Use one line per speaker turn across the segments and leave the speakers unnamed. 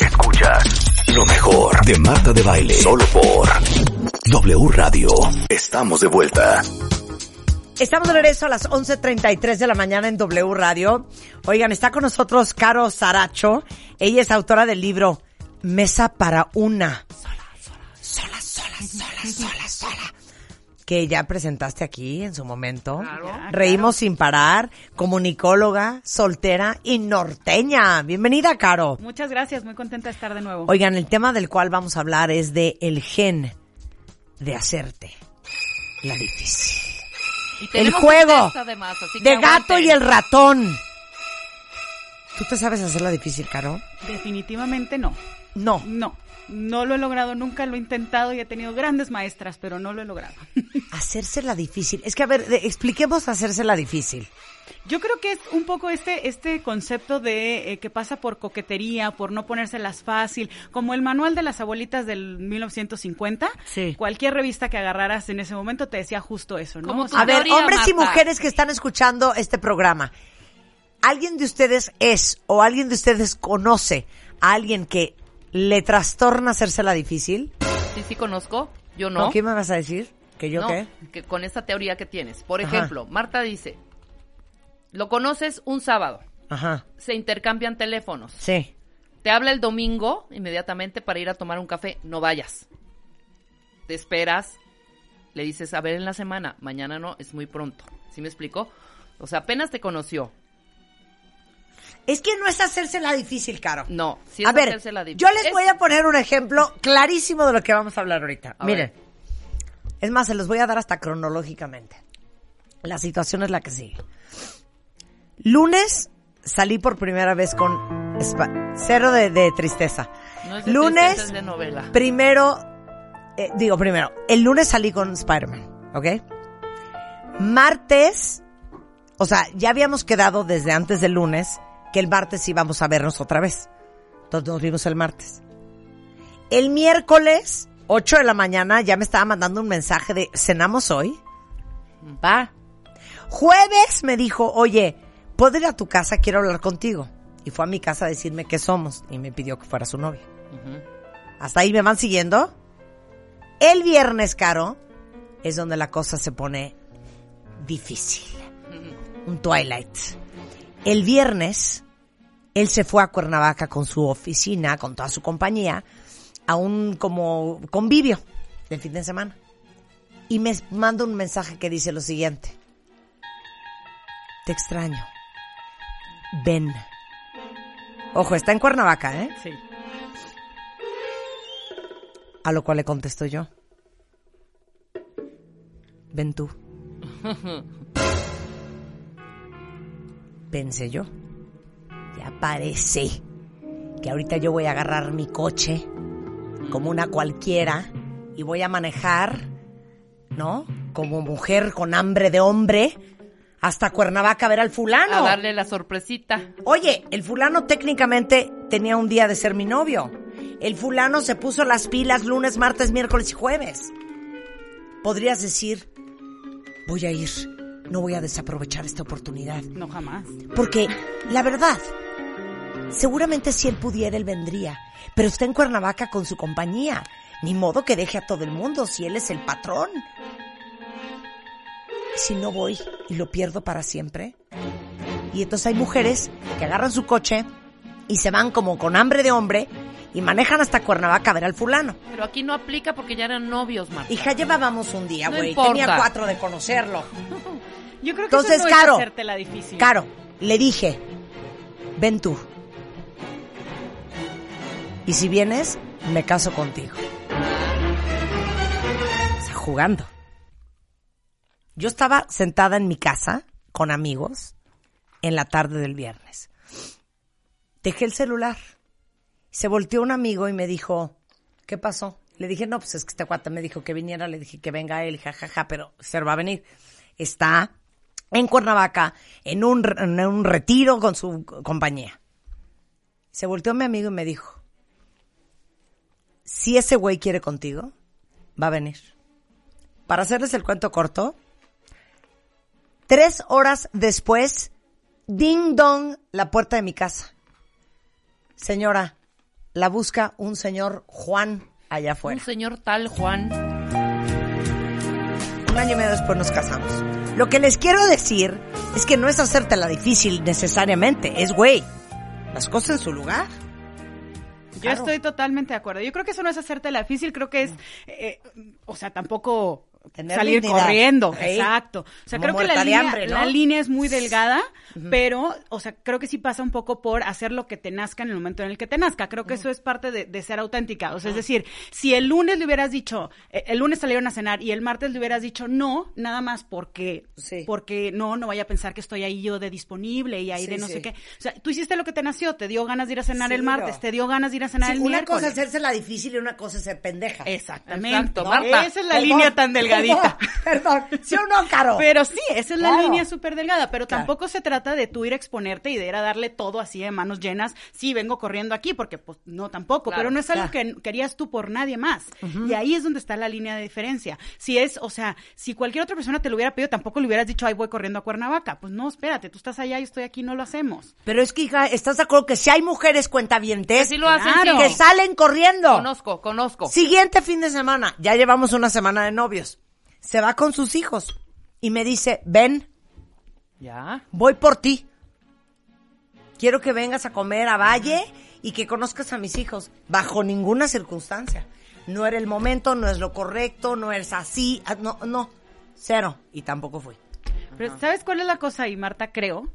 Escuchas lo mejor de Marta de Baile. Solo por W Radio. Estamos de vuelta.
Estamos de regreso a las 11.33 de la mañana en W Radio. Oigan, está con nosotros Caro Saracho. Ella es autora del libro Mesa para una. Sola, sola, sola, sola, sola, sola, sola. Que ya presentaste aquí en su momento. Reímos sin parar, comunicóloga, soltera y norteña. Bienvenida, Caro.
Muchas gracias, muy contenta de estar de nuevo.
Oigan, el tema del cual vamos a hablar es de el gen de hacerte la difícil.
Y
El juego
un test además, así que
de gato y el ratón. ¿Tú te sabes hacer la difícil, Caro?
Definitivamente no.
No.
No, no lo he logrado, nunca lo he intentado y he tenido grandes maestras, pero no lo he logrado.
Hacerse la difícil. Es que, a ver, expliquemos hacerse la difícil.
Yo creo que es un poco este, este concepto de eh, que pasa por coquetería, por no ponérselas fácil, como el manual de las abuelitas del 1950.
Sí.
Cualquier revista que agarraras en ese momento te decía justo eso, ¿no?
Como
A ver, hombres y mujeres que están escuchando este programa, ¿alguien de ustedes es o alguien de ustedes conoce a alguien que le trastorna hacerse la difícil?
Sí, sí conozco, yo no.
¿Qué me vas a decir? ¿Que yo
No,
qué?
que con esta teoría que tienes. Por
Ajá.
ejemplo, Marta dice, lo conoces un sábado,
Ajá,
se intercambian teléfonos,
sí.
te habla el domingo inmediatamente para ir a tomar un café, no vayas. Te esperas, le dices, a ver en la semana, mañana no, es muy pronto. ¿Sí me explicó? O sea, apenas te conoció.
Es que no es hacerse la difícil, Caro.
No, sí es
a ver,
difícil.
yo les
Es-
voy a poner un ejemplo clarísimo de lo que vamos a hablar ahorita.
A
Miren,
ver.
es más, se los voy a dar hasta cronológicamente. La situación es la que sigue. Lunes salí por primera vez con cero de, de tristeza.
No es de
Lunes,
tristeza, es de novela.
primero, eh, digo primero, el lunes salí con Spider-Man, ¿ok? Martes, o sea, ya habíamos quedado desde antes del lunes que el martes íbamos a vernos otra vez. Entonces nos vimos el martes. El miércoles, 8 de la mañana, ya me estaba mandando un mensaje de ¿cenamos hoy? Va. Jueves me dijo, oye, ¿puedo ir a tu casa? Quiero hablar contigo. Y fue a mi casa a decirme qué somos. Y me pidió que fuera su novia. Hasta ahí me van siguiendo. El viernes, Caro, es donde la cosa se pone difícil. Un twilight. El viernes, él se fue a Cuernavaca con su oficina, con toda su compañía, a un como convivio de fin de semana. Y me manda un mensaje que dice lo siguiente. Te extraño. Ven. Ojo, está en Cuernavaca, ¿eh?
Sí.
A lo cual le contesto yo. Ven tú. Pensé yo. Parece que ahorita yo voy a agarrar mi coche como una cualquiera y voy a manejar, ¿no? Como mujer con hambre de hombre hasta Cuernavaca a ver al fulano.
A darle la sorpresita.
Oye, el fulano técnicamente tenía un día de ser mi novio. El fulano se puso las pilas lunes, martes, miércoles y jueves. Podrías decir, voy a ir, no voy a desaprovechar esta oportunidad.
No, jamás.
Porque, la verdad, seguramente si él pudiera, él vendría. Pero está en Cuernavaca con su compañía. Ni modo que deje a todo el mundo si él es el patrón. Si no voy y lo pierdo para siempre. Y entonces hay mujeres que agarran su coche y se van como con hambre de hombre y manejan hasta Cuernavaca a ver al fulano.
Pero aquí no aplica porque ya eran novios, Marta.
Hija, llevábamos un día, güey. Tenía cuatro de conocerlo.
Yo creo que
Entonces,
eso no
Caro,
es hacerte la difícil.
Caro, le dije, ven tú. Y si vienes, me caso contigo. O sea, jugando. Yo estaba sentada en mi casa con amigos en la tarde del viernes. Dejé el celular. Se volteó un amigo y me dijo, ¿qué pasó? Le dije, no, pues es que este cuate me dijo que viniera, le dije que venga él, jajaja, pero se va a venir. Está en Cuernavaca, en un, en un retiro con su compañía. Se volteó mi amigo y me dijo, si ese güey quiere contigo, va a venir. Para hacerles el cuento corto, tres horas después, ding dong, la puerta de mi casa. Señora, la busca un señor Juan allá afuera.
Un señor tal Juan.
Un año y medio después nos casamos. Lo que les quiero decir es que no es hacértela difícil necesariamente, es güey, las cosas en su lugar.
Yo
Claro.
estoy totalmente de acuerdo. Yo creo que eso no es hacerte la difícil, creo que es, eh, o sea, tampoco
Tener
salir
dignidad.
corriendo. Exacto. O sea,
Como
creo que la línea,
hambre, ¿no?
la línea es muy delgada, pero, o sea, creo que sí pasa un poco por hacer lo que te nazca en el momento en el que te nazca. Creo que eso es parte de, de ser auténtica. O sea, es decir, si el lunes le hubieras dicho, eh, el lunes salieron a cenar y el martes le hubieras dicho no, nada más porque,
Sí.
porque no, no vaya a pensar que estoy ahí yo de disponible y ahí
Sí,
de no
sí.
sé qué. O sea, tú hiciste lo que te nació, te dio ganas de ir a cenar el martes, te dio ganas de ir a cenar el
una
miércoles.
cosa es hacerse la difícil y una cosa es ser pendeja.
Exactamente.
Exacto,
¿no?
Marta.
Esa es la
Perdón,
línea tan delgadita.
Perdón, perdón. ¿Sí o no, Caro?
Pero sí, esa es la
Claro.
línea súper delgada, pero
Claro.
tampoco se trata de tú ir a exponerte y de ir a darle todo así de manos llenas. Sí, vengo corriendo aquí, porque pues no tampoco,
Claro,
pero no es algo
claro.
que querías tú por nadie más. Y ahí es donde está la línea de diferencia. Si es, o sea, si cualquier otra persona te lo hubiera pedido, tampoco le hubieras dicho, ay, voy corriendo a Cuernavaca. Pues no, espérate, tú estás allá y estoy aquí, no lo hacemos.
Pero es que, hija, ¿estás de acuerdo que si hay mujeres cuentavientes
Que sí lo hacen,
Claro.
sí.
que salen corriendo?
Conozco, conozco.
Siguiente fin de semana, ya llevamos una semana de novios. Se va con sus hijos y me dice, ven,
Ya.
voy por ti. Quiero que vengas a comer a Valle y que conozcas a mis hijos. Bajo ninguna circunstancia. No era el momento, no es lo correcto, no es así, ah, no, no, cero. Y tampoco fui.
Pero ¿sabes cuál es la cosa ahí, Marta? Creo.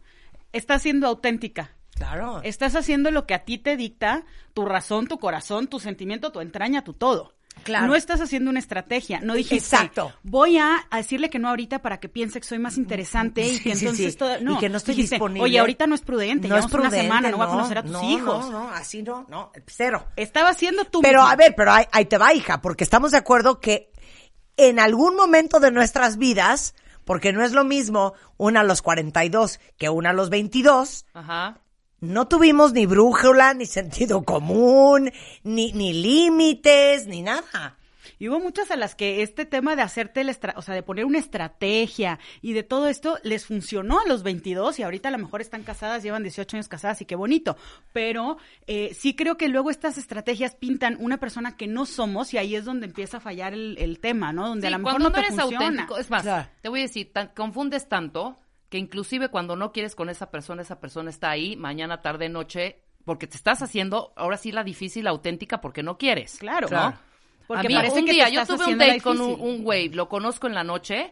Estás siendo auténtica.
Claro.
Estás haciendo lo que a ti te dicta tu razón, tu corazón, tu sentimiento, tu entraña, tu todo.
Claro.
No estás haciendo una estrategia. No dijiste,
Exacto.
voy a, decirle que no ahorita para que piense que soy más interesante y
Sí,
que
sí,
entonces
sí.
todo. No,
Y que no estoy
dijiste,
disponible.
Oye, ahorita no es prudente.
no es
llevamos
prudente,
una semana, no, voy a conocer a tus
no,
hijos.
No, no, así no, no, cero.
Estaba haciendo tú
Pero
misma.
a ver, pero ahí, ahí te va, hija, porque estamos de acuerdo que en algún momento de nuestras vidas, porque no es lo mismo una a los 42 que una a los 22,
Ajá.
No tuvimos ni brújula, ni sentido común, ni, ni límites, ni nada.
Y hubo muchas a las que este tema de hacerte, la estra- o sea, de poner una estrategia y de todo esto les funcionó a los 22 y ahorita a lo mejor están casadas, llevan 18 años casadas y qué bonito. Pero eh, sí creo que luego estas estrategias pintan una persona que no somos y ahí es donde empieza a fallar el, el tema, ¿no? Donde
Sí,
a lo mejor
cuando
no
no
te
eres
funciona.
auténtico, es más,
Claro.
te voy a decir, tan- confundes tanto que inclusive cuando no quieres con esa persona, esa persona está ahí mañana, tarde, noche, porque te estás haciendo ahora sí la difícil, auténtica, porque no quieres.
Claro.
¿no?
Porque
a mí,
parece
un
que te
día yo tuve un
la
date con un, un güey, lo conozco en la noche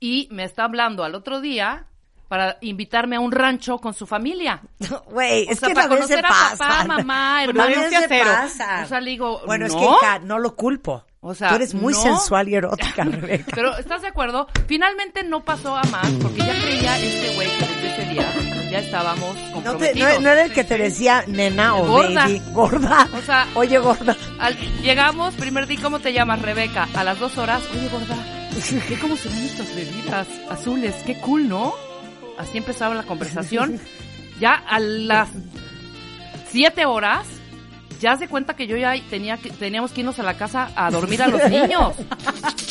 y me está hablando al otro día para invitarme a un rancho con su familia.
Güey, es
sea,
que
para
también se
conocer a papá, mamá,
hermanos.
se
cero.
pasan.
O sea, le digo,
Bueno, es que,
¿no?
no lo culpo.
O sea,
Tú eres muy
no.
sensual y erótica, Rebeca.
Pero, ¿estás de acuerdo? Finalmente no pasó a más, porque ya creía este güey que desde ese día ya estábamos
No, te-
comprometidos.
no, no era el que te decía nena o
Gorda.
baby. Gorda.
O sea-
Oye, gorda.
Al- llegamos, primer día, ¿cómo te llamas, Rebeca? A las dos horas, oye, gorda, ¿qué cómo se ven estas bebidas azules? Qué cool, ¿no? Así empezaba la conversación. Ya a las siete horas, ya se cuenta que yo ya tenía que, teníamos que irnos a la casa a dormir a los niños.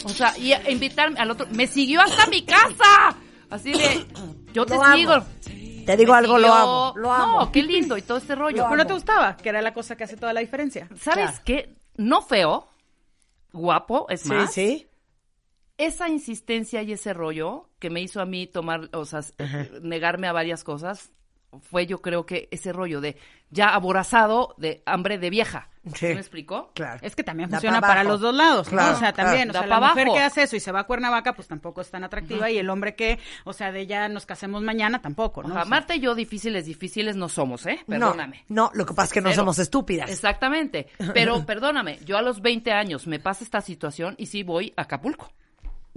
O sea, y a invitarme al otro, me siguió hasta mi casa. Así de, yo te
Lo amo.
sigo.
Te digo
Me
algo, lo amo. Lo amo.
No, qué lindo y todo este rollo.
Pero no te gustaba, que era la cosa que hace toda la diferencia.
¿Sabes
Claro.
qué? No feo, guapo, es
Sí,
más.
sí.
Esa insistencia y ese rollo que me hizo a mí tomar, o sea, negarme a varias cosas, fue yo creo que ese rollo de ya aborazado de hambre de vieja.
Sí.
¿Me explicó?
Claro.
Es que también funciona
pa'
para los dos lados, ¿no?
Claro,
O sea, también,
claro.
o sea, la mujer
abajo.
que hace eso y se va a Cuernavaca, pues tampoco es tan atractiva, y el hombre que, o sea, de ella nos casemos mañana, tampoco, ¿no? O sea,
Marta y yo difíciles, difíciles no somos, ¿eh? Perdóname.
No, no, lo que pasa es que no somos estúpidas.
Exactamente. Pero perdóname, yo a los 20 años me pasa esta situación y sí voy a Acapulco.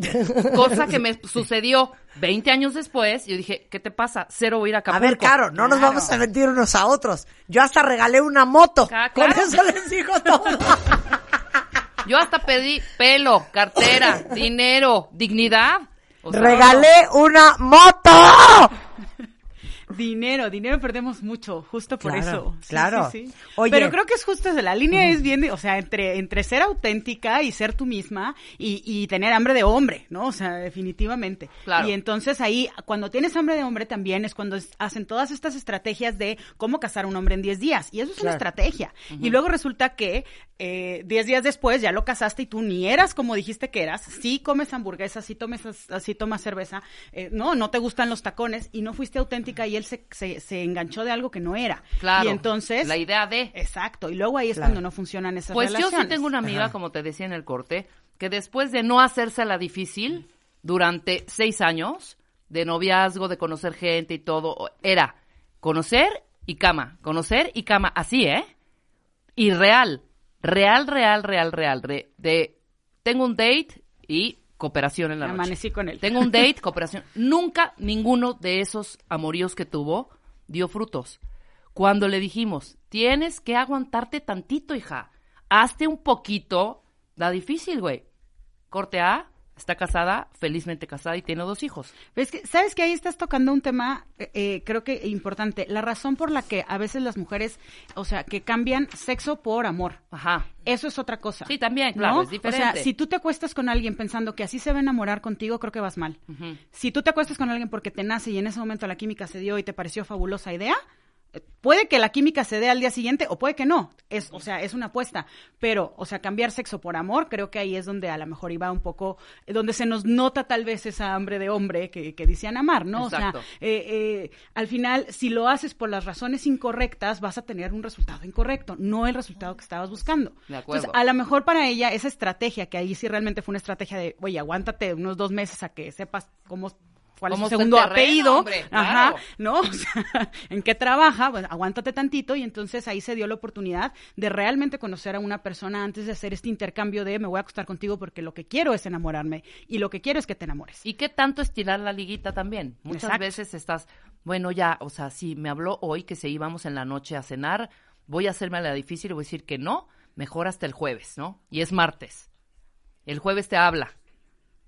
Cosa que me sucedió 20 años después. Yo dije, ¿qué te pasa? Cero voy a ir a
A
Acapulco.
ver, Caro, no nos vamos a mentir unos a otros. Yo hasta regalé una moto. Con eso les digo todo.
Yo hasta pedí pelo, cartera, dinero, dignidad. O sea,
regalé una moto.
Dinero, dinero perdemos mucho, justo por
Claro,
eso. Sí,
claro.
sí, sí.
Oye.
Pero creo que es justo eso, la línea es bien, de- o sea, entre, entre ser auténtica y ser tú misma y, y tener hambre de hombre, ¿no? O sea, definitivamente.
Claro.
Y entonces ahí, cuando tienes hambre de hombre también es cuando es- hacen todas estas estrategias de cómo casar a un hombre en 10 días. Y eso es una estrategia. Y luego resulta que eh, 10 días después ya lo casaste y tú ni eras como dijiste que eras. Sí comes hamburguesas, sí, tomes, sí tomas cerveza. eh, no, no te gustan los tacones y no fuiste auténtica y él se, se, se enganchó de algo que no era.
Claro.
Y entonces...
La idea de.
Exacto. Y luego ahí es
Claro.
cuando no funcionan esas
Pues yo
relaciones.
sí tengo una amiga, como te decía en el corte, que después de no hacerse la difícil durante seis años de noviazgo, de conocer gente y todo, era conocer y cama, conocer y cama, así, ¿eh? Y real, real, real, real, real, re- de tengo un date y cooperación en la noche.
Amanecí con él.
Tengo un date, cooperación. Nunca ninguno de esos amoríos que tuvo dio frutos. Cuando le dijimos, tienes que aguantarte tantito, hija. Hazte un poquito. Da difícil, güey. Corte A, está casada, felizmente casada y tiene dos hijos.
Ves que, ¿Sabes que ahí estás tocando un tema, eh, eh, creo que importante? La razón por la que a veces las mujeres, o sea, que cambian sexo por amor.
Ajá.
Eso es otra cosa.
Sí, también, claro,
¿no?
es diferente.
O sea, si tú te acuestas con alguien pensando que así se va a enamorar contigo, creo que vas mal. Si tú te acuestas con alguien porque te nace y en ese momento la química se dio y te pareció fabulosa idea, puede que la química se dé al día siguiente o puede que no. Es, o sea, es una apuesta. Pero, o sea, cambiar sexo por amor, creo que ahí es donde a lo mejor iba un poco, eh, donde se nos nota tal vez esa hambre de hombre que, que decían amar, ¿no?
Exacto.
O sea, eh, eh, al final, si lo haces por las razones incorrectas, vas a tener un resultado incorrecto, no el resultado que estabas buscando.
De acuerdo.
Entonces, a lo mejor para ella esa estrategia, que ahí sí realmente fue una estrategia de, oye, aguántate unos dos meses a que sepas cómo cuál es
¿Cómo
su segundo
terreno,
apellido,
hombre?
ajá,
Claro.
¿no? O sea, en qué trabaja, pues aguántate tantito y entonces ahí se dio la oportunidad de realmente conocer a una persona antes de hacer este intercambio de me voy a acostar contigo porque lo que quiero es enamorarme y lo que quiero es que te enamores.
¿Y qué tanto estirar la liguita también? Muchas
Exacto.
veces estás, bueno, ya, o sea, si me habló hoy que se íbamos en la noche a cenar, voy a hacerme la difícil y voy a decir que no, mejor hasta el jueves, ¿no? Y es martes. El jueves te habla.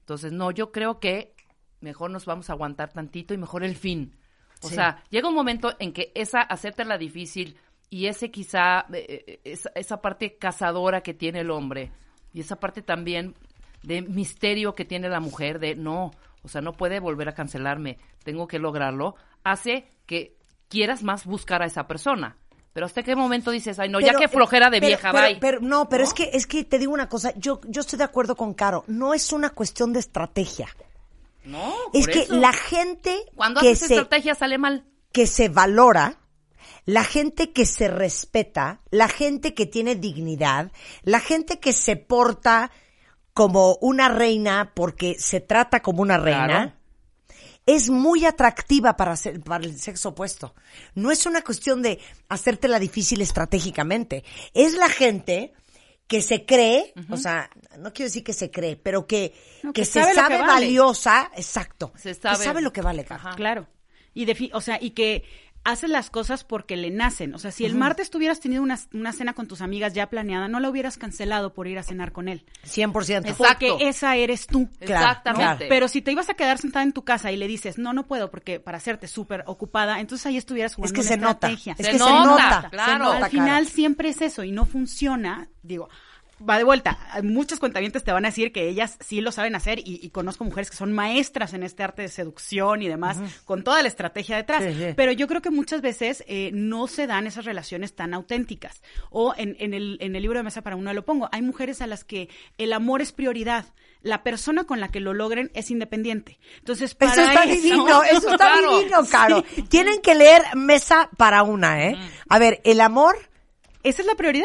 Entonces, no, yo creo que mejor nos vamos a aguantar tantito y mejor el fin. O
Sí.
sea, llega un momento en que esa hacerte la difícil y ese quizá, eh, eh, esa, esa parte cazadora que tiene el hombre y esa parte también de misterio que tiene la mujer de no, o sea, no puede volver a cancelarme, tengo que lograrlo, hace que quieras más buscar a esa persona. Pero hasta qué momento dices, ay, no, ya que flojera de
pero-
vieja,
pero-
bye.
pero- no, pero es que es que te digo una cosa, yo yo estoy de acuerdo con Caro, no es una cuestión de estrategia.
No,
Es
por
que
eso.
la gente
Cuando
que
haces
se
estrategia sale mal.
que se valora, la gente que se respeta, la gente que tiene dignidad, la gente que se porta como una reina porque se trata como una reina,
Claro.
es muy atractiva para, ser- para el sexo opuesto. No es una cuestión de hacértela difícil estratégicamente. Es la gente que se cree, o sea, no quiero decir que se cree, pero que,
No,
que,
que
se
sabe
sabe,
lo que vale.
valiosa, exacto.
Se
que
sabe.
sabe lo que vale.
Ajá.
Claro. Y defi- o sea, y que hace las cosas porque le nacen. O sea, si el martes tuvieras tenido una, una cena con tus amigas ya planeada, no la hubieras cancelado por ir a cenar con él.
100%.
Exacto.
Porque esa eres tú.
Claro,
Exactamente.
claro.
Pero si te ibas a quedar sentada en tu casa y le dices, no, no puedo porque para hacerte súper ocupada, entonces ahí estuvieras jugando
que
una
se nota.
estrategia.
Es
Se
que se
nota,
nota.
claro.
se nota,
Al
Caro.
final siempre es eso y no funciona. Digo, va de vuelta. Muchos cuentavientes te van a decir que ellas sí lo saben hacer y, y conozco mujeres que son maestras en este arte de seducción y demás, con toda la estrategia detrás.
Sí, sí.
Pero yo creo que muchas veces eh, no se dan esas relaciones tan auténticas. O en, en el, en el libro de Mesa para Uno lo pongo. Hay mujeres a las que el amor es prioridad. La persona con la que lo logren es independiente. Entonces, para
Eso está
eso-
divino, eso está
Claro.
divino, Caro. Tienen que leer Mesa para una, ¿eh? A ver, el amor,
Esa es la prioridad.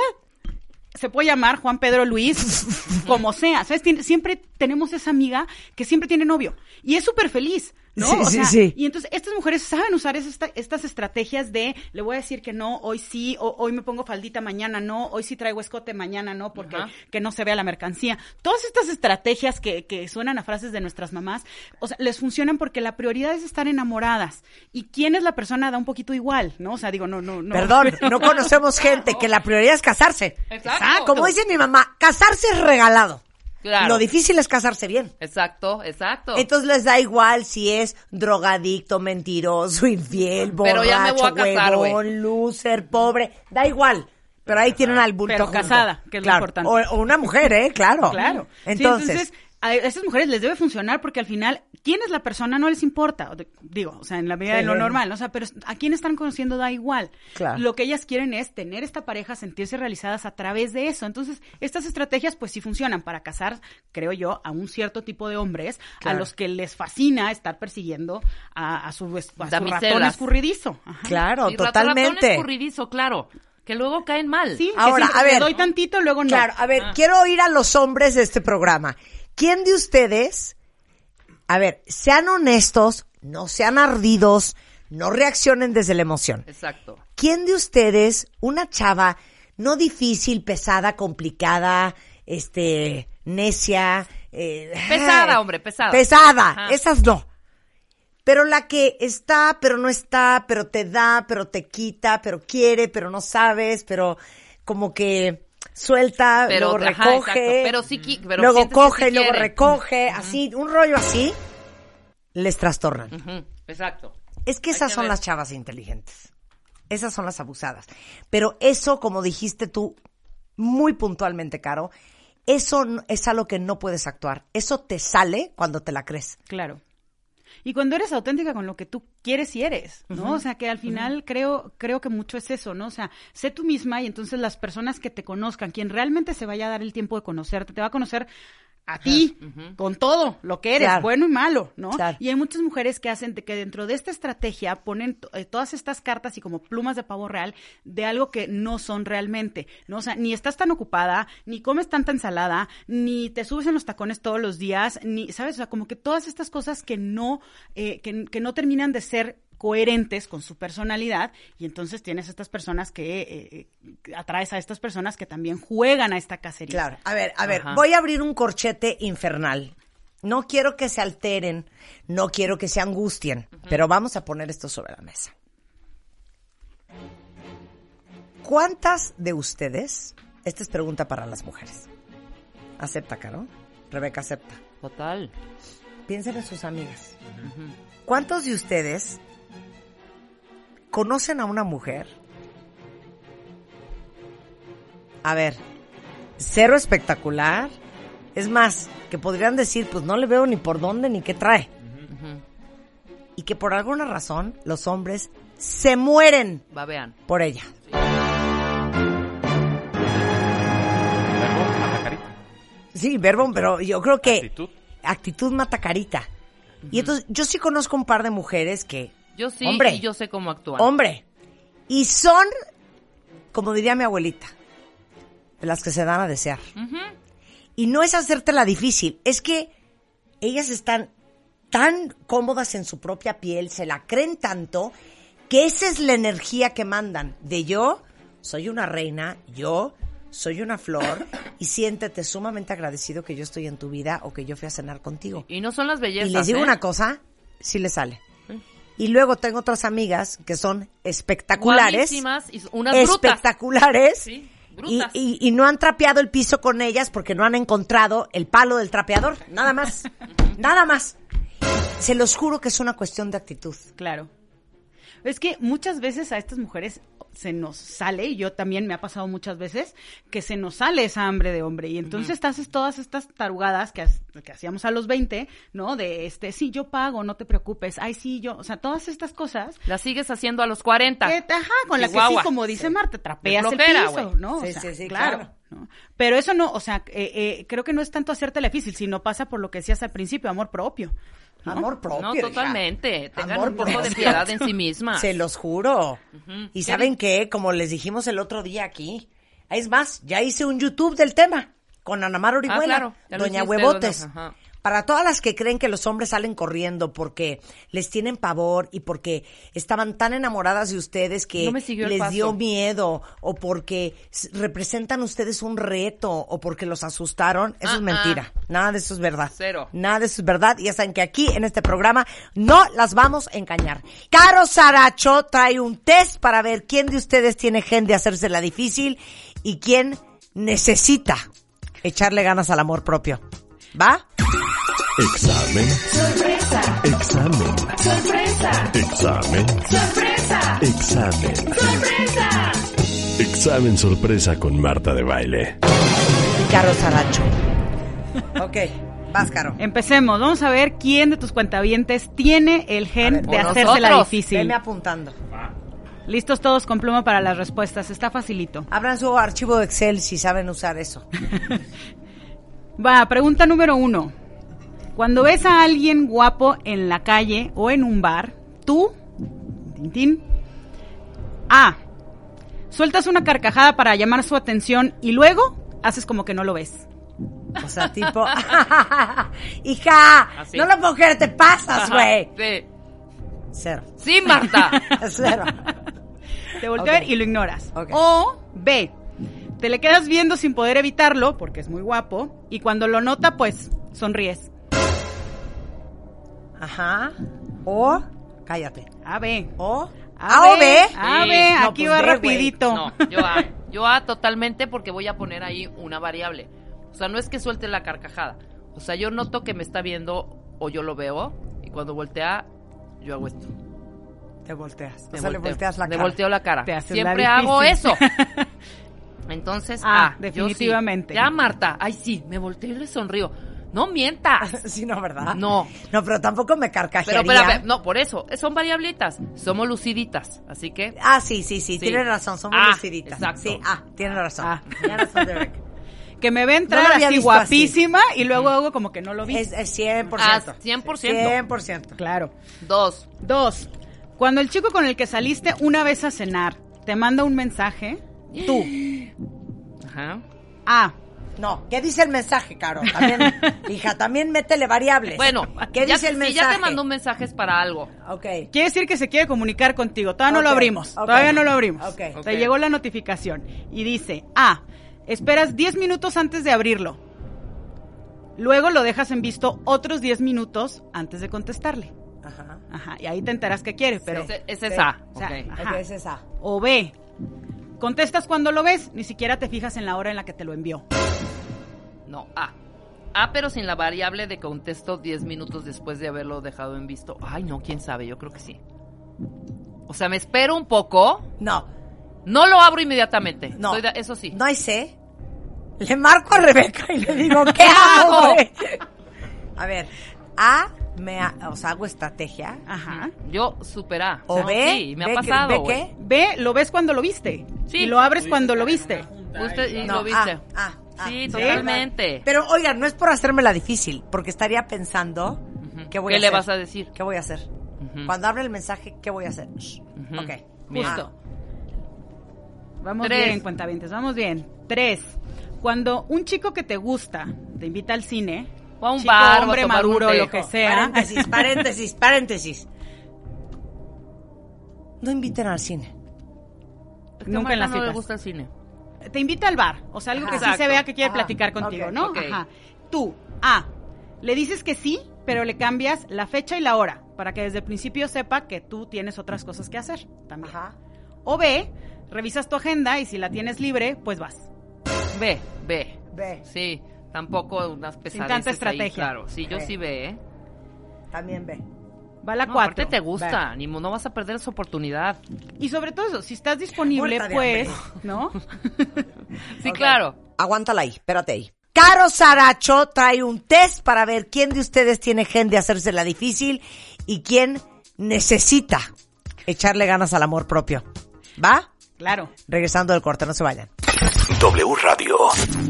Se puede llamar Juan Pedro Luis, como sea. ¿Sabes? Tien- siempre tenemos esa amiga que siempre tiene novio. Y es súper feliz. ¿No?
Sí,
O
sí,
sea,
sí.
Y entonces estas mujeres saben usar esta- estas estrategias de le voy a decir que no, hoy sí, o, hoy me pongo faldita, mañana no, hoy sí traigo escote, mañana no, porque
Ajá.
que no se vea la mercancía. Todas estas estrategias que, que suenan a frases de nuestras mamás, o sea, les funcionan porque la prioridad es estar enamoradas. ¿Y quién es la persona? Da un poquito igual, ¿no? O sea, digo, no, no, no.
Perdón, no conocemos gente que la prioridad es casarse.
Exacto.
Como dice mi mamá, casarse es regalado.
Claro.
Lo difícil es casarse bien.
Exacto, exacto.
Entonces les da igual si es drogadicto, mentiroso, infiel, borracho,
Pero ya me voy a casar, güey.
huevón, loser, pobre, da igual. Pero ahí tienen al bulto
Pero
junto.
casada, que es lo importante.
O, o una mujer, ¿eh? Claro.
Claro. Sí,
Entonces,
a estas mujeres les debe funcionar porque al final, ¿quién es la persona? No les importa. Digo, o sea, en la medida de lo normal, ¿no? O sea, pero a quién están conociendo da igual.
Claro.
Lo que ellas quieren es tener esta pareja, sentirse realizadas a través de eso. Entonces, estas estrategias, pues sí funcionan para casar, creo yo, a un cierto tipo de hombres
Claro.
a los que les fascina estar persiguiendo a, a su, a su ratón escurridizo. Ajá.
claro,
Sí, rato- ratón
totalmente.
escurridizo, claro. Que luego caen mal.
Sí, que
Ahora, a
le
ver.
doy tantito, luego no.
Claro, a ver,
Ah.
quiero oír a los hombres de este programa. ¿Quién de ustedes, a ver, sean honestos, no sean ardidos, no reaccionen desde la emoción?
Exacto.
¿Quién de ustedes, una chava no difícil, pesada, complicada, este, necia, eh,
Pesada, hombre, pesada.
Pesada,
Ajá.
esas no. Pero la que está, pero no está, pero te da, pero te quita, pero quiere, pero no sabes, pero como que suelta,
Pero,
luego
ajá,
recoge.
Pero sí pero
luego coge,
sí
luego recoge, así, un rollo así, les trastornan.
Exacto.
Es que
Hay
esas
que
son
ver.
las chavas inteligentes. Esas son las abusadas. Pero eso, como dijiste tú, muy puntualmente, Caro, eso es algo que no puedes actuar. Eso te sale cuando te la crees.
Claro. Y cuando eres auténtica con lo que tú quieres y eres, ¿no? O sea, que al final creo creo que mucho es eso, ¿no? O sea, sé tú misma y entonces las personas que te conozcan, quien realmente se vaya a dar el tiempo de conocerte, te va a conocer a ti, con todo lo que eres,
Claro.
bueno y malo, ¿no?
Claro.
Y hay muchas mujeres que hacen de que dentro de esta estrategia ponen eh, todas estas cartas y como plumas de pavo real de algo que no son realmente, ¿no? O sea, ni estás tan ocupada, ni comes tanta ensalada, ni te subes en los tacones todos los días, ni, ¿sabes? O sea, como que todas estas cosas que no, eh, que, que no terminan de ser coherentes con su personalidad y entonces tienes estas personas que eh, eh, atraes a estas personas que también juegan a esta cacería.
Claro. A ver, a ver,
Ajá.
voy a abrir un corchete infernal. No quiero que se alteren, no quiero que se angustien, pero vamos a poner esto sobre la mesa. ¿Cuántas de ustedes, esta es pregunta para las mujeres, acepta, Caro? Rebeca acepta.
Total.
Piensen en sus amigas. ¿Cuántos de ustedes conocen a una mujer? A ver, cero espectacular. Es más, que podrían decir, pues no le veo ni por dónde ni qué trae. Y que por alguna razón los hombres se mueren
Babean.
por ella.
Verbo, mata carita.
Sí, verbo, pero yo creo que
Actitud.
actitud mata carita. Y entonces yo sí conozco un par de mujeres que
Yo sí,
Hombre.
y yo sé cómo actuar.
Hombre. Y son, como diría mi abuelita, de las que se dan a desear. Y no es hacértela difícil, es que ellas están tan cómodas en su propia piel, se la creen tanto, que esa es la energía que mandan. De yo soy una reina, yo soy una flor, y siéntete sumamente agradecido que yo estoy en tu vida o que yo fui a cenar contigo.
Y no son las bellezas.
Y les digo
¿eh?
una cosa, sí les sale. Y luego tengo otras amigas que son espectaculares.
Y unas brutas.
espectaculares. Y,
brutas.
y- y no han trapeado el piso con ellas porque no han encontrado el palo del trapeador. Nada más. Nada más. Se los juro que es una cuestión de actitud.
Claro. Es que muchas veces a estas mujeres se nos sale, y yo también me ha pasado muchas veces, que se nos sale esa hambre de hombre. Y entonces te haces todas estas tarugadas que, que hacíamos a los 20, ¿no? De este, sí, yo pago, no te preocupes. Ay, sí, yo. O sea, todas estas cosas.
Las sigues haciendo a los 40.
que, ajá, con la que sí, como dice Marta, trapeas el piso,
güey.
¿no? O
Sí,
sea,
sí, sí,
claro.
claro.
¿no? Pero eso no, o sea, eh, eh, creo que no es tanto hacerte difícil, sino pasa por lo que decías al principio, amor propio. ¿No?
Amor propio.
No,
hija.
totalmente. Tengan
Amor
un poco de
propio.
piedad en sí mismas.
Se los juro. Y saben qué, como les dijimos el otro día aquí, es más, ya hice un YouTube del tema con Ana Mar Orihuela,
Ah, claro, lo
Doña
hiciste,
Huevotes,
doña-.
Para todas las que creen que los hombres salen corriendo porque les tienen pavor y porque estaban tan enamoradas de ustedes que
No
les
paso.
dio miedo o porque representan ustedes un reto o porque los asustaron, eso
Ah,
es mentira. Nada de eso es verdad.
Cero.
Nada de eso es verdad. Y ya saben que aquí en este programa no las vamos a engañar. Caro Saracho trae un test para ver quién de ustedes tiene gen de hacerse la difícil y quién necesita echarle ganas al amor propio. ¿Va?
Examen. Sorpresa. Examen. Sorpresa. Examen. Sorpresa. Examen. Sorpresa. Examen sorpresa con Marta de baile.
Caro Saracho. Ok, vas, Caro.
Empecemos. Vamos a ver quién de tus cuentavientes tiene el gen
ver,
de
por
hacerse la
nosotros.
difícil.
Veme apuntando.
Listos todos con pluma para las respuestas. Está facilito.
Abran su archivo de Excel si saben usar eso.
Va, pregunta número uno. Cuando ves a alguien guapo en la calle o en un bar, tú, Tintín, A. Sueltas una carcajada para llamar su atención y luego haces como que no lo ves.
O sea, tipo, hija,
Así.
no lo puedo creer, te pasas, güey.
Sí.
Cero.
Sí, Marta.
Cero.
Te voltea
Ok.
a ver y lo ignoras. O B. Te le quedas viendo sin poder evitarlo porque es muy guapo y cuando lo nota, pues sonríes.
Ajá. O, cállate.
A, B.
O,
A,
A o B.
A,
Sí.
B.
No,
Aquí
pues
va
B,
rapidito.
No, yo A. Yo A totalmente porque voy a poner ahí una variable. O sea, no es que suelte la carcajada. O sea, yo noto que me está viendo o yo lo veo y cuando voltea, yo hago esto.
Te volteas.
Me
o sea, le volteas la
Le
cara.
volteo la cara.
Te haces
Siempre
la
hago eso. Entonces,
Ah,
A. yo sí.
definitivamente.
Ya, Marta. Ay, sí, me volteo y le sonrío. No mientas.
Sí, no, ¿verdad?
No.
No, pero tampoco me carcajearía.
pero, pero, no, por eso, son variablitas. Somos luciditas, así que...
Ah, sí, sí, sí,
Sí.
tienes razón, somos
Ah,
luciditas.
exacto.
Sí, ah, tienes razón.
Ah.
Tienes razón, Derek.
Que me ve entrar
No
así guapísima y luego hago como que no lo vi.
Es, es 100%.
Ah, 100%.
100%.
Claro.
Dos.
Dos. Cuando el chico con el que saliste una vez a cenar te manda un mensaje, tú,
Ajá.
A.
No, ¿qué dice el mensaje, Caro? También, hija, también métele variables.
Bueno,
¿qué
ya-
dice el
si
mensaje?
ya te mandó un mensaje es para algo.
Ok.
Quiere decir que se quiere comunicar contigo. Todavía no lo abrimos. Todavía no lo abrimos.
Ok.
Te llegó la notificación y dice, A. Esperas 10 minutos antes de abrirlo. Luego lo dejas en visto otros 10 minutos antes de contestarle.
Ajá.
Ajá. Y ahí te enteras que quiere, pero...
Ese, ese
Sí.
es A.
O sea. Ajá.
Es esa.
O B. Contestas cuando lo ves, ni siquiera te fijas en la hora en la que te lo envió.
No, A. A, pero sin la variable de contesto 10 minutos después de haberlo dejado en visto. Ay, no, quién sabe, yo creo que sí. O sea, me espero un poco.
No,
No lo abro inmediatamente.
no.
Estoy de- eso sí.
No hay C. Le marco a Rebeca y le digo, ¿qué
¿Qué
hago? A ver, A, me ha- o sea, hago estrategia.
Ajá.
Yo super A.
O B,
Sí, me ha
B,
pasado.
¿B
güey.
qué?
B, lo ves cuando lo viste.
Sí.
Y lo abres cuando lo viste.
Usted y
No,
lo viste.
A, A, A.
Sí, totalmente.
Pero, oigan, no es por hacérmela difícil, porque estaría pensando, ¿qué voy
¿Qué
a
le
hacer?
vas a decir?
¿Qué voy a hacer? Cuando abre el mensaje, ¿qué voy a hacer?
Ujú.
Ok.
Bien.
Justo. Vamos
Tres.
bien, cuentavientes, vamos bien. Tres. Cuando un chico que te gusta te invita al cine,
O a un
chico,
bar, o a
hombre,
tomar
maduro, lo que sea,
Paréntesis, paréntesis, paréntesis. No inviten al cine.
Es que a
Nunca en las
no le
citas.
gusta el cine.
te invita al bar, o sea, algo que sí se vea que quiere
Ajá,
platicar contigo, ¿no? Ajá. Tú, A, le dices que sí, pero le cambias la fecha y la hora para que desde el principio sepa que tú tienes otras cosas que hacer también.
Ajá.
O B, revisas tu agenda y si la tienes libre, pues vas.
Ve, ve.
Ve.
Sí, tampoco unas pesadeces
tanta
ahí,
estrategia.
claro. Sí, yo
Ve.
sí ve, ¿eh?
También ve.
Va la
No,
4.
aparte te gusta, ni mo- no vas a perder esa oportunidad.
Y sobre todo eso, si estás disponible,
Muerta
pues. ¿no?
Sí, claro.
Aguántala ahí, espérate ahí. Caro Saracho trae un test para ver quién de ustedes tiene gen de hacerse la difícil y quién necesita echarle ganas al amor propio. ¿Va?
Claro.
Regresando del corte, no se vayan.
W Radio.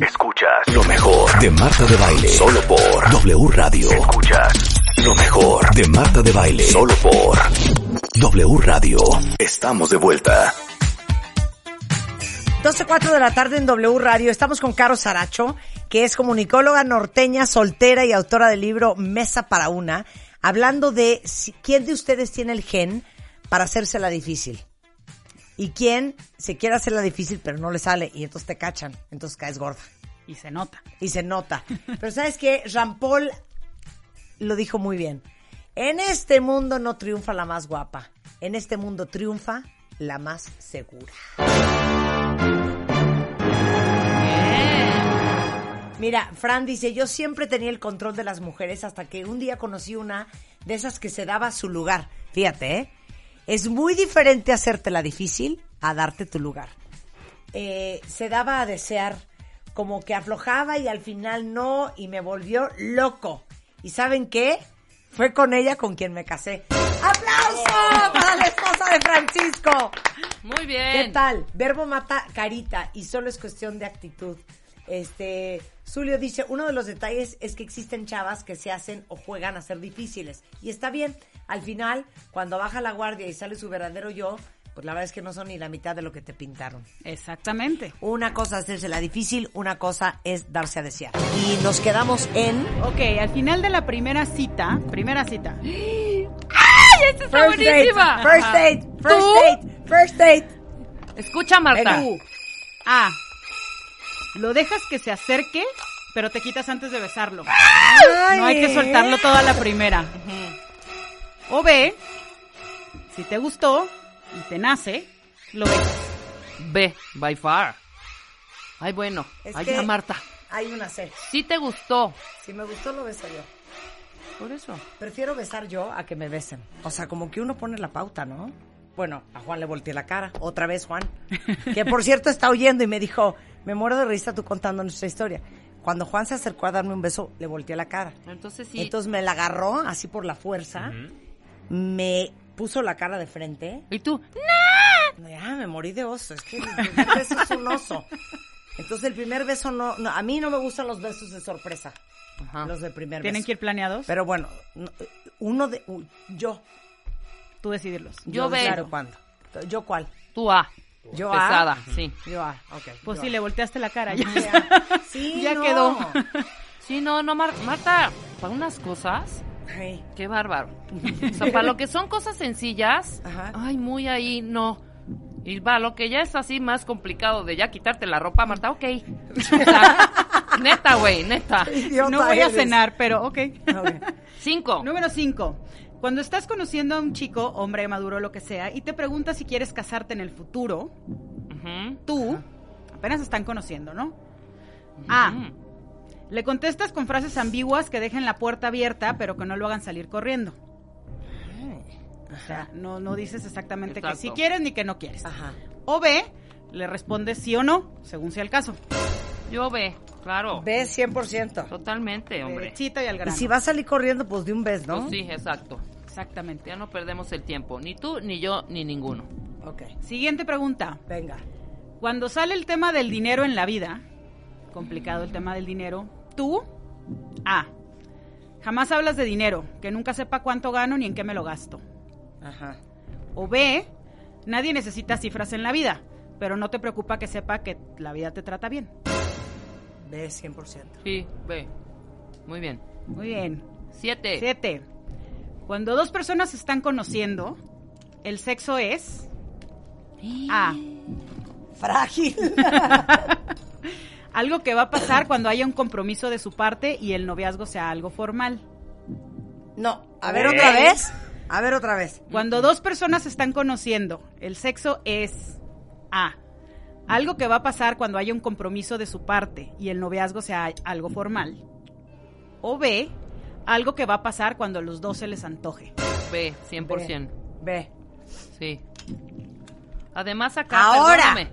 Escuchas lo mejor de Marta de Baile. Solo por W Radio. Escuchas lo mejor de Marta de Baile. Solo por W Radio. Estamos de vuelta.
12.04 de la tarde en W Radio. Estamos con Caro Saracho, que es comunicóloga norteña, soltera y autora del libro Mesa para una, hablando de si- quién de ustedes tiene el gen para hacérsela difícil. Y quién se quiere hacerla difícil pero no le sale y entonces te cachan, entonces caes gorda.
Y se nota.
Y se nota. Pero ¿sabes? Jean Paul lo dijo muy bien. En este mundo no triunfa la más guapa. En este mundo triunfa la más segura. Mira, Fran dice, yo siempre tenía el control de las mujeres hasta que un día conocí una de esas que se daba su lugar. Fíjate, ¿eh? Es muy diferente hacértela difícil a darte tu lugar. Eh, se daba a desear, como que aflojaba y al final no, y me volvió loco. ¿Y saben qué? Fue con ella con quien me casé. ¡Aplauso para la esposa de Francisco!
Muy bien.
¿Qué tal? Verbo mata carita y solo es cuestión de actitud. Este, Zulio dice, uno de los detalles es que existen chavas que se hacen o juegan a ser difíciles. Y está bien, al final, cuando baja la guardia y sale su verdadero yo, pues la verdad es que no son ni la mitad de lo que te pintaron.
Exactamente.
Una cosa es hacerse la difícil, una cosa es darse a desear. Y nos quedamos en...
Ok, al final de la primera cita, primera cita.
¡Esta está
First date,
buenísima!
first
Ajá.
date, first
¿Tú?
date, first date.
Escucha, Marta.
Venga.
A. Lo dejas que se acerque, pero te quitas antes de besarlo. No hay que soltarlo toda la primera. O B. Si te gustó y te nace, lo besas.
B, by far. Ay, bueno.
Es
Ay,
que-
ya, Marta.
Hay una C.
Sí te gustó.
Si me gustó, lo beso yo.
Por eso.
Prefiero besar yo a que me besen. O sea, como que uno pone la pauta, ¿no? Bueno, a Juan le volteé la cara. Otra vez, Juan. Que por cierto está oyendo y me dijo, me muero de risa tú contando nuestra historia. Cuando Juan se acercó a darme un beso, le volteé la cara.
Entonces sí.
Entonces me la agarró así por la fuerza, me puso la cara de frente.
¿Y tú?
Ya, me morí de oso. Es que el primer beso es un oso. Entonces el primer beso no, no- a mí no me gustan los besos de sorpresa.
Ajá.
Los del primer
Tienen
beso.
que ir planeados.
Pero bueno, no- uno de yo.
Tú decidirlos.
Yo B.
Claro, ¿cuándo? ¿Yo cuál?
Tú A.
Yo
Pesada,
A.
sí.
Yo A, ok.
Pues
yo
sí,
A.
le volteaste la cara. Ya.
Ya. Sí,
Ya
no.
quedó.
Sí, no, no, Mar- Marta, para unas cosas,
Ay,
qué bárbaro. O sea, para lo que son cosas sencillas,
Ajá.
ay, muy ahí, no. Y va, lo que ya es así más complicado de ya quitarte la ropa, Marta, ok. O sea, neta, güey, neta.
idiota
No voy a cenar, pero ok.
Ok.
Cinco.
Número 5. Cuando estás conociendo a un chico, hombre maduro, lo que sea, y te pregunta si quieres casarte en el futuro, tú, apenas están conociendo, ¿no? A.
Ujú.
Le contestas con frases ambiguas que dejen la puerta abierta, pero que no lo hagan salir corriendo. O sea, no, no dices exactamente que sí quieres ni que no quieres.
Ajá.
O B, le respondes sí o no, según sea el caso.
Yo ve, claro.
Ve 100%.
Totalmente, hombre.
Derechito y al
Y si va a salir corriendo, pues de un beso, ¿no?
Pues sí, exacto.
Exactamente.
Ya no perdemos el tiempo. Ni tú, ni yo, ni ninguno.
Ok,
Siguiente pregunta.
venga.
Cuando sale el tema del dinero en la vida, complicado el tema del dinero, tú, A, jamás hablas de dinero, que nunca sepa cuánto gano ni en qué me lo gasto.
Ajá.
O B, nadie necesita cifras en la vida, pero no te preocupa que sepa que la vida te trata bien.
Ve 100%.
Sí, ve. Muy bien.
Muy bien.
Siete.
Siete. Cuando dos personas se están conociendo, el sexo es A.
Frágil.
Algo que va a pasar cuando haya un compromiso de su parte y el noviazgo sea algo formal.
No, a ver otra vez. A ver otra vez.
Cuando dos personas se están conociendo, el sexo es A. Algo que va a pasar cuando haya un compromiso de su parte y el noviazgo sea algo formal. O B. Algo que va a pasar cuando a los dos se les antoje.
Ve, 100%.
Ve.
Sí. Además acá,
Ahora.
perdóname.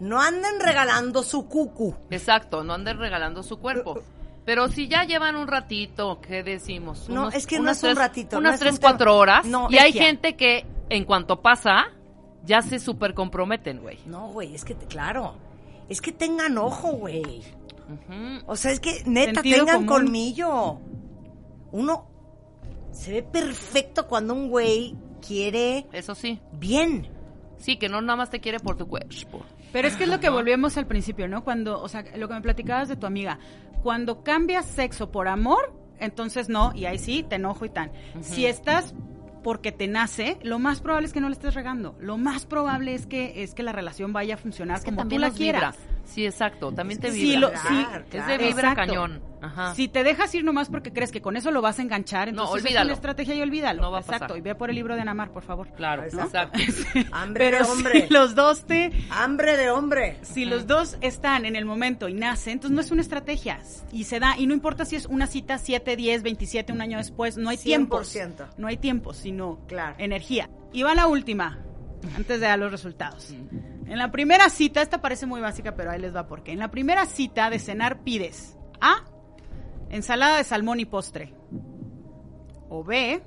No anden regalando su cucu.
Exacto, no anden regalando su cuerpo. Pero si ya llevan un ratito, ¿qué decimos?
No, es que no es un ratito, no
Unas
es
tres,
un
cuatro horas.
No,
y hay gente que en cuanto pasa, ya se super comprometen, güey.
No, güey, es que, te- claro. Es que tengan ojo, güey. O sea, es que neta,
Sentido
tengan
común.
colmillo. Uno se ve perfecto cuando un güey quiere
Eso sí.
bien.
Sí, que no nada más te quiere por tu cuerpo.
Pero es que es lo que volvíamos al principio, ¿no? Cuando, o sea, lo que me platicabas de tu amiga, cuando cambias sexo por amor, entonces no, y ahí sí, te enojo y tan. Si estás porque te nace, lo más probable es que no le estés regando. Lo más probable es que es que la relación vaya a funcionar
Es que
como tú la quieras.
Sí, exacto. También te
Sí,
vibra.
lo- sí,
claro.
Es de vibra
Exacto.
cañón. Ajá.
Si te dejas ir nomás porque crees que con eso lo vas a enganchar,
No,
entonces es
olvídalo.
una estrategia y olvídalo.
No va a
Exacto,
pasar.
y ve por el libro de Anamar, por favor.
Claro,
Exacto.
exacto.
Hambre
Pero
de hombre.
si los dos te
Hambre de hombre.
si los dos están en el momento y nacen, entonces no es una estrategia. Y se da, y no importa si es una cita 7, 10, 27, un año después, no hay tiempos.
100%.
No hay tiempos, sino
Claro.
energía. Y va la última, antes de dar los resultados. En la primera cita, esta parece muy básica, pero ahí les va porque. En la primera cita de cenar pides A, ensalada de salmón y postre. O B,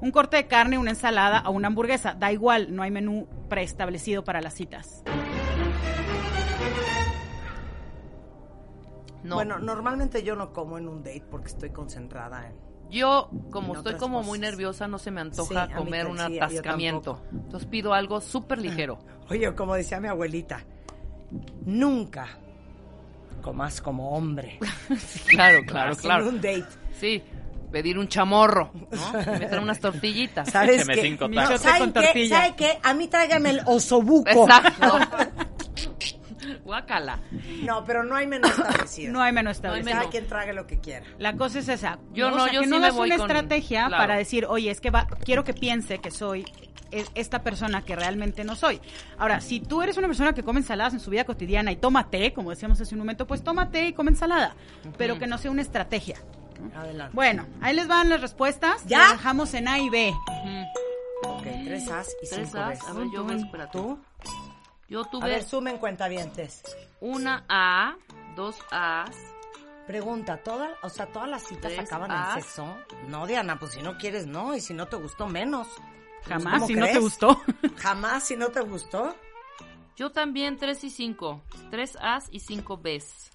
un corte de carne, una ensalada o una hamburguesa. Da igual, no hay menú preestablecido para las citas.
No.
Bueno, normalmente yo no como en un date porque estoy concentrada en...
Yo, como estoy como
cosas.
muy nerviosa, no se me
Sí,
antoja comer un
sí,
atascamiento. Entonces pido algo súper ligero.
Oye, como decía mi abuelita, nunca comas como hombre.
claro, claro,
en
claro.
un date.
Sí, pedir un chamorro, ¿no? Y meter unas tortillitas.
¿Sabes qué?
cinco
tortilla.
¿Sabe qué? A mí tráigame el osobuco.
Exacto. Guácala.
No, pero no hay menú establecido.
No hay menú
No hay
establecido.
Cada quien trague lo que quiera.
La cosa es esa.
Yo no,
sea,
yo
que
sí
no
me voy
una
con-
estrategia
claro.
para decir, oye, es que va, quiero que piense que soy e- esta persona que realmente no soy. Ahora, si tú eres una persona que come ensaladas en su vida cotidiana y toma té, como decíamos hace un momento, pues toma té y come ensalada, pero que no sea una estrategia.
Adelante.
Bueno, ahí les van las respuestas.
¿Ya?
Las dejamos en A y B.
Ok, tres As y
Tres
cinco
As,
Bs.
a ver, yo.
¿Tú?
Yo
A
tuve
ver, sumen cuentavientes.
una A, dos As.
Pregunta, ¿toda, o sea, ¿todas las citas
Tres
acaban
As.
en sexo? No, Diana, pues si no quieres, no. Y si no te gustó, menos.
Jamás,
¿Cómo
si no te gustó.
Jamás, si no te gustó.
Yo también tres y cinco. Tres As y cinco Bs.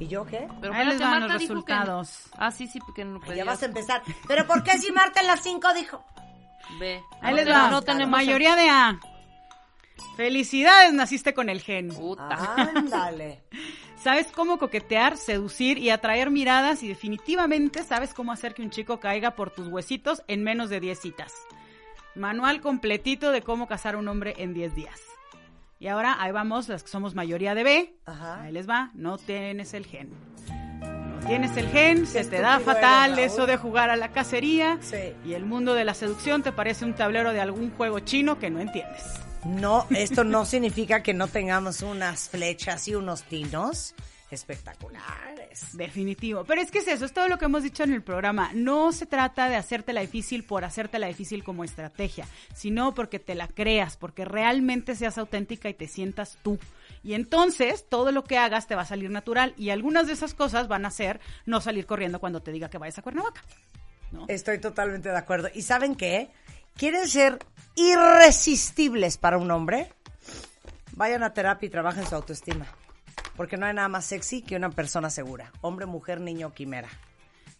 ¿Y yo qué?
Pero
Ahí les van
Marta
los
que-
resultados.
Ah, sí, sí, porque no
Ya vas a empezar. ¿Pero por qué si Marta en las cinco dijo?
B.
Ahí
No
les va.
No tenemos
Mayoría de A. Felicidades, naciste con el gen.
Puta.
Ándale.
Sabes cómo coquetear, seducir y atraer miradas y definitivamente sabes cómo hacer que un chico caiga por tus huesitos en menos de 10 citas. Manual completito de cómo casar a un hombre en 10 días. Y ahora ahí vamos, las que somos mayoría de B.
Ajá.
Ahí les va, no tienes el gen. No tienes el gen, se te da fatal eso de jugar a la cacería.
Sí.
Y el mundo de la seducción te parece un tablero de algún juego chino que no entiendes.
No, esto no significa que no tengamos unas flechas y unos tinos espectaculares.
Definitivo. Pero es que es eso, es todo lo que hemos dicho en el programa. No se trata de hacértela difícil por hacértela difícil como estrategia, sino porque te la creas, porque realmente seas auténtica y te sientas tú. Y entonces todo lo que hagas te va a salir natural y algunas de esas cosas van a ser no salir corriendo cuando te diga que vayas a Cuernavaca. ¿no?
Estoy totalmente de acuerdo. ¿Y saben qué? ¿Quieren ser irresistibles para un hombre? Vayan a terapia y trabajen su autoestima. Porque no hay nada más sexy que una persona segura. Hombre, mujer, niño o quimera.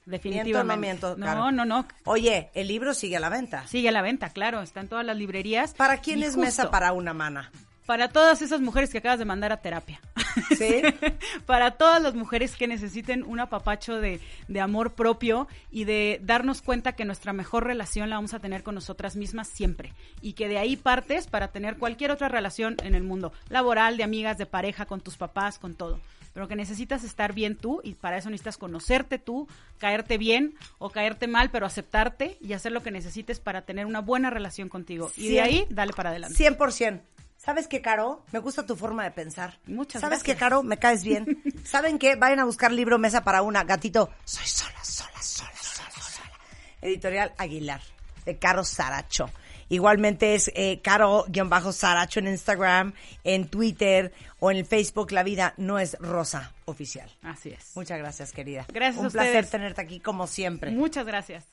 Definitivamente.
Miento no miento,
no, no, no.
Oye, el libro sigue a la venta.
Sigue a la venta, claro, está en todas las librerías.
¿Para quién
Y
es mesa para una mana?
Para todas esas mujeres que acabas de mandar a terapia.
¿Sí?
para todas las mujeres que necesiten un apapacho de, de amor propio y de darnos cuenta que nuestra mejor relación la vamos a tener con nosotras mismas siempre. Y que de ahí partes para tener cualquier otra relación en el mundo, laboral, de amigas, de pareja, con tus papás, con todo. Pero que necesitas estar bien tú y para eso necesitas conocerte tú, caerte bien o caerte mal, pero aceptarte y hacer lo que necesites para tener una buena relación contigo. Y de ahí, dale para adelante.
100%. ¿Sabes qué, Caro? Me gusta tu forma de pensar.
Muchas
¿Sabes qué,
gracias.
Caro? Me caes bien. ¿Saben qué? Vayan a buscar libro Mesa para una. Gatito, soy sola, sola, sola, sola, sola. Editorial Aguilar, de Caro Saracho. Igualmente es eh, Caro-Saracho en Instagram, en Twitter o en el Facebook. La vida no es rosa oficial.
Así es.
Muchas gracias, querida.
Gracias
Un
a
placer tenerte aquí como siempre.
Muchas gracias.